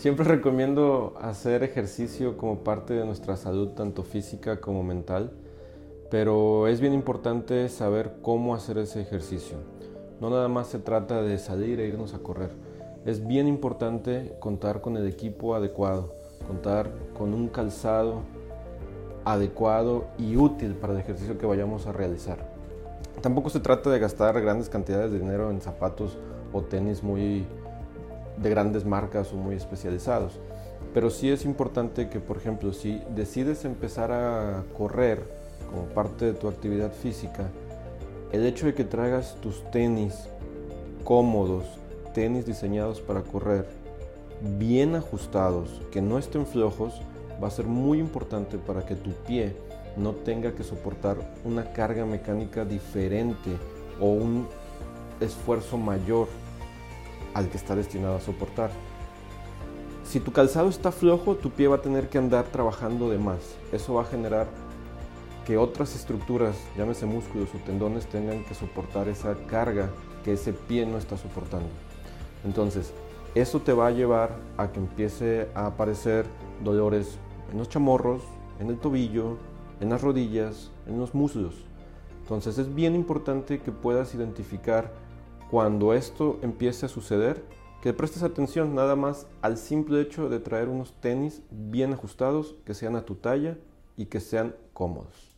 Siempre recomiendo hacer ejercicio como parte de nuestra salud, tanto física como mental, pero es bien importante saber cómo hacer ese ejercicio. No nada más se trata de salir e irnos a correr. Es bien importante contar con el equipo adecuado, contar con un calzado adecuado y útil para el ejercicio que vayamos a realizar. Tampoco se trata de gastar grandes cantidades de dinero en zapatos o tenis muy de grandes marcas o muy especializados. Pero sí es importante que, por ejemplo, si decides empezar a correr como parte de tu actividad física, el hecho de que traigas tus tenis cómodos, tenis diseñados para correr, bien ajustados, que no estén flojos, va a ser muy importante para que tu pie no tenga que soportar una carga mecánica diferente o un esfuerzo mayor al que está destinado a soportar. Si tu calzado está flojo, tu pie va a tener que andar trabajando de más. Eso va a generar que otras estructuras, llámese músculos o tendones, tengan que soportar esa carga que ese pie no está soportando. Entonces, eso te va a llevar a que empiece a aparecer dolores en los chamorros, en el tobillo, en las rodillas, en los muslos. Entonces es bien importante que puedas identificar cuando esto empiece a suceder, que prestes atención nada más al simple hecho de traer unos tenis bien ajustados, que sean a tu talla y que sean cómodos.